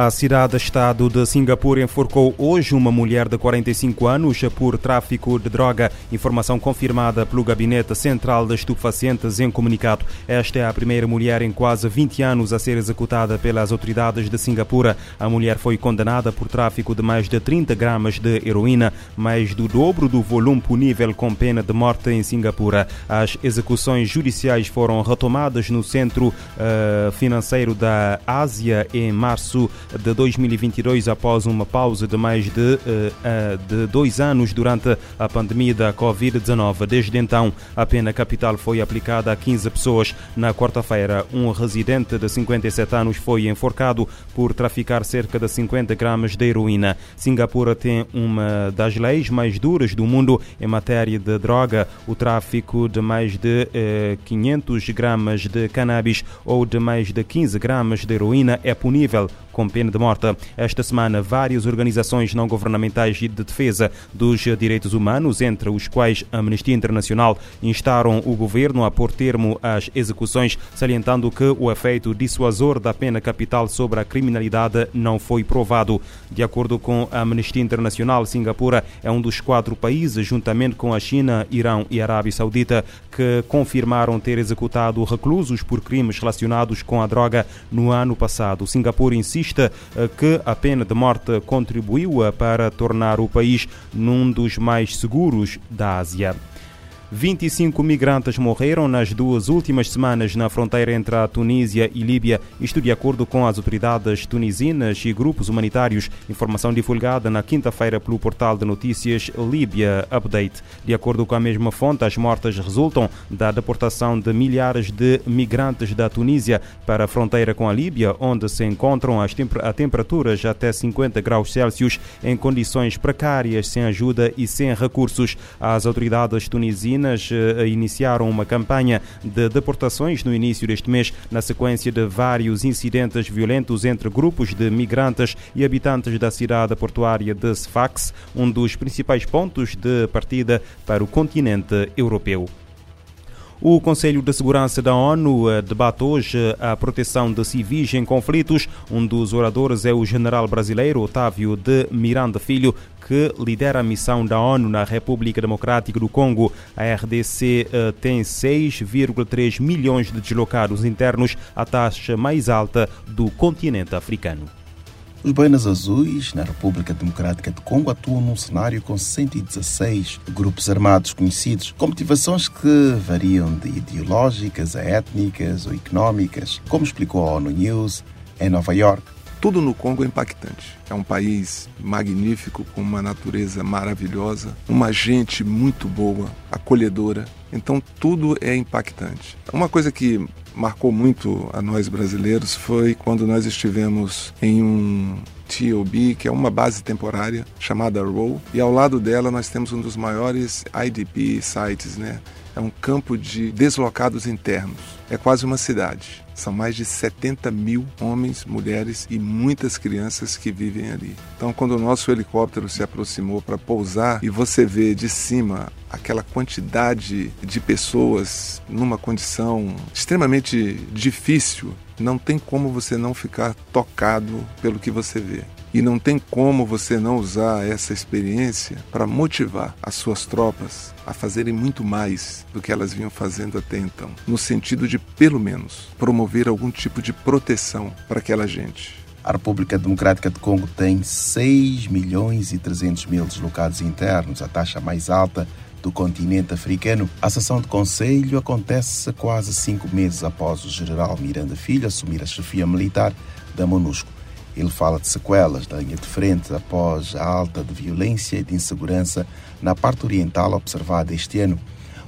A cidade-estado de Singapura enforcou hoje uma mulher de 45 anos por tráfico de droga. Informação confirmada pelo Gabinete Central de Estupefacientes em comunicado. Esta é a primeira mulher em quase 20 anos a ser executada pelas autoridades de Singapura. A mulher foi condenada por tráfico de mais de 30 gramas de heroína, mais do dobro do volume punível com pena de morte em Singapura. As execuções judiciais foram retomadas no Centro uh, Financeiro da Ásia em março de 2022, após uma pausa de mais de, eh, eh, de dois anos durante a pandemia da Covid-19. Desde então, a pena capital foi aplicada a 15 pessoas. Na quarta-feira, um residente de 57 anos foi enforcado por traficar cerca de 50 gramas de heroína. Singapura tem uma das leis mais duras do mundo em matéria de droga. O tráfico de mais de eh, 500 gramas de cannabis ou de mais de 15 gramas de heroína é punível com pena de morte. Esta semana, várias organizações não governamentais de defesa dos direitos humanos, entre os quais a Amnistia Internacional, instaram o governo a pôr termo às execuções, salientando que o efeito dissuasor da pena capital sobre a criminalidade não foi provado. De acordo com a Amnistia Internacional, Singapura é um dos quatro países, juntamente com a China, Irão e Arábia Saudita, que confirmaram ter executado reclusos por crimes relacionados com a droga no ano passado. Singapura insiste eh, que a pena de morte contribuiu para tornar o país num dos mais seguros da Ásia. 25 migrantes morreram nas duas últimas semanas na fronteira entre a Tunísia e Líbia, isto de acordo com as autoridades tunisinas e grupos humanitários. Informação divulgada na quinta-feira pelo portal de notícias Líbia Update. De acordo com a mesma fonte, as mortes resultam da deportação de milhares de migrantes da Tunísia para a fronteira com a Líbia, onde se encontram as temper a temperaturas até 50 graus Celsius em condições precárias, sem ajuda e sem recursos. As autoridades tunisinas Filipinas eh, iniciaram uma campanha de deportações no início deste mês, na sequência de vários incidentes violentos entre grupos de migrantes e habitantes da cidade portuária de Sfax, um dos principais pontos de partida para o continente europeu. O Conselho de Segurança da ONU eh, debate hoje a proteção de civis em conflitos. Um dos oradores é o general brasileiro Otávio de Miranda Filho, que lidera a missão da ONU na República Democrática do Congo. A RDC eh, tem 6,3 milhões de deslocados internos, a taxa mais alta do continente africano. Os boinas azuis, na República Democrática do Congo, atuam num cenário com 116 grupos armados conhecidos, com motivações que variam de ideológicas a étnicas ou económicas, como explicou a ONU News em Nova York. Tudo no Congo é impactante. É um país magnífico, com uma natureza maravilhosa, uma gente muito boa, acolhedora. Então tudo é impactante. Uma coisa que marcou muito a nós brasileiros foi quando nós estivemos em um TOB, que é uma base temporária chamada ROW, e ao lado dela nós temos um dos maiores IDP sites, né? É um campo de deslocados internos. É quase uma cidade. São mais de 70 mil homens, mulheres e muitas crianças que vivem ali. Então, quando o nosso helicóptero se aproximou para pousar e você vê de cima aquela quantidade de pessoas numa condição extremamente difícil, não tem como você não ficar tocado pelo que você vê. E não tem como você não usar essa experiência para motivar as suas tropas a fazerem muito mais do que elas vinham fazendo até então, no sentido de, pelo menos, promover algum tipo de proteção para aquela gente. A República Democrática do Congo tem 6 milhões e 300 mil deslocados internos, a taxa mais alta do continente africano. A sessão de conselho acontece quase cinco meses após o general Miranda Filho assumir a chefia militar da MONUSCO. Ele fala de sequelas da linha de frente após a alta de violência e de insegurança na parte oriental observada este ano.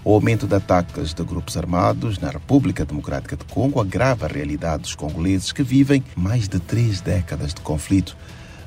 O aumento de ataques de grupos armados na República Democrática do Congo agrava a realidade dos congoleses que vivem mais de três décadas de conflito.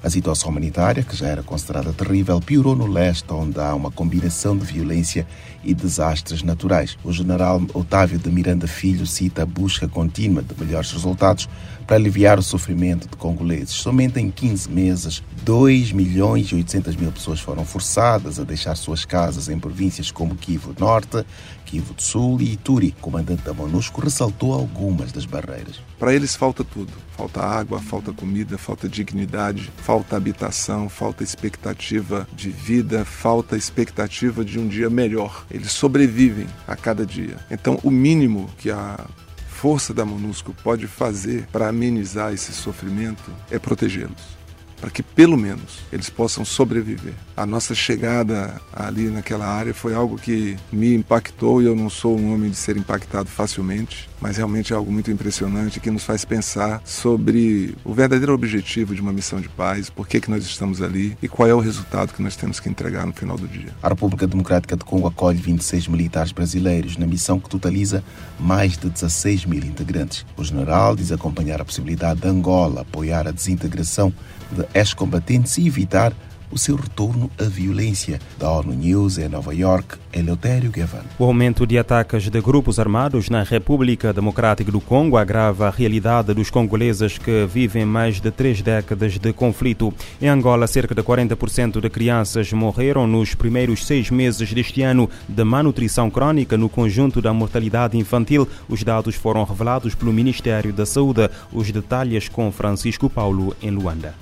A situação humanitária, que já era considerada terrível, piorou no leste, onde há uma combinação de violência e desastres naturais. O general Otávio de Miranda Filho cita a busca contínua de melhores resultados para aliviar o sofrimento de congoleses. Somente em 15 meses, 2 milhões e 800 mil pessoas foram forçadas a deixar suas casas em províncias como Kivu Norte, Kivu do Sul e Ituri. O comandante da MONUSCO ressaltou algumas das barreiras. Para eles falta tudo. Falta água, falta comida, falta dignidade, falta habitação, falta expectativa de vida, falta expectativa de um dia melhor. Eles sobrevivem a cada dia. Então, o mínimo que a força da MONUSCO pode fazer para amenizar esse sofrimento é protegê-los para que pelo menos eles possam sobreviver. A nossa chegada ali naquela área foi algo que me impactou e eu não sou um homem de ser impactado facilmente, mas realmente é algo muito impressionante que nos faz pensar sobre o verdadeiro objetivo de uma missão de paz, por que, que nós estamos ali e qual é o resultado que nós temos que entregar no final do dia. A República Democrática do Congo acolhe 26 militares brasileiros na missão que totaliza mais de 16 mil integrantes. O general diz acompanhar a possibilidade de Angola apoiar a desintegração de ex-combatentes e evitar o seu retorno à violência. Da ONU News em Nova York, Eleutério Gavan. O aumento de ataques de grupos armados na República Democrática do Congo agrava a realidade dos congoleses que vivem mais de três décadas de conflito. Em Angola, cerca de 40% de crianças morreram nos primeiros seis meses deste ano de malnutrição crónica no conjunto da mortalidade infantil. Os dados foram revelados pelo Ministério da Saúde. Os detalhes com Francisco Paulo em Luanda.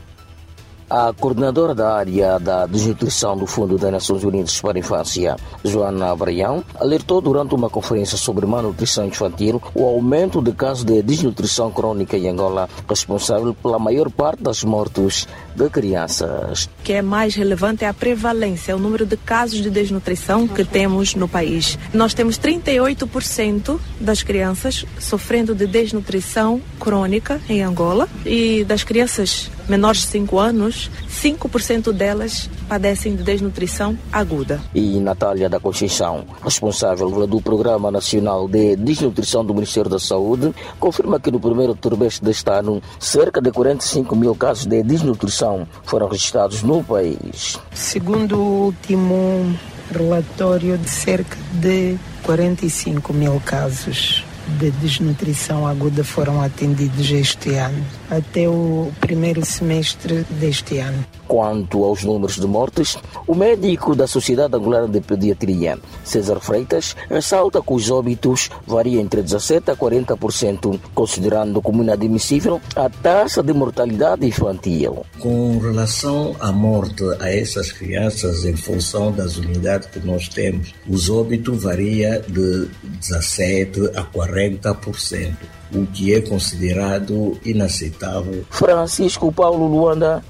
A coordenadora da área da desnutrição do Fundo das Nações Unidas para a Infância, Joana Braião, alertou durante uma conferência sobre malnutrição infantil o aumento de casos de desnutrição crônica em Angola, responsável pela maior parte das mortes de crianças. O que é mais relevante é a prevalência, o número de casos de desnutrição que temos no país. Nós temos 38% das crianças sofrendo de desnutrição crônica em Angola e das crianças menores de 5 anos, 5% delas padecem de desnutrição aguda. E Natália da Conceição, responsável do Programa Nacional de Desnutrição do Ministério da Saúde, confirma que no primeiro trimestre deste ano, cerca de 45 mil casos de desnutrição foram registrados no país. Segundo o último relatório, de cerca de 45 mil casos de desnutrição aguda foram atendidos este ano, até o primeiro semestre deste ano. Quanto aos números de mortes, o médico da Sociedade Angolana de Pediatria, César Freitas, ressalta que os óbitos variam entre 17% a 40%, considerando como inadmissível a taxa de mortalidade infantil. Com relação à morte a essas crianças, em função das unidades que nós temos, os óbitos variam de 17% a 40% o que é considerado inaceitável. Francisco Paulo Luanda,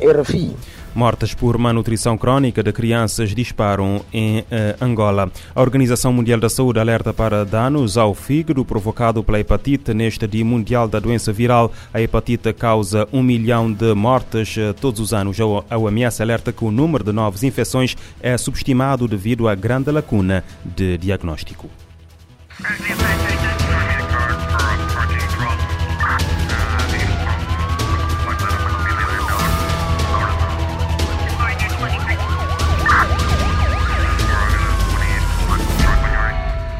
RFI. Mortes por malnutrição crónica de crianças disparam em eh, Angola. A Organização Mundial da Saúde alerta para danos ao fígado provocado pela hepatite neste Dia Mundial da Doença Viral. A hepatite causa um milhão de mortes eh, todos os anos. A OMS alerta que o número de novas infecções é subestimado devido à grande lacuna de diagnóstico.